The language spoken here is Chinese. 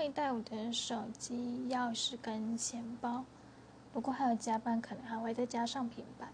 会带我的手机、钥匙跟钱包，不过还有加班，可能还会再加上平板。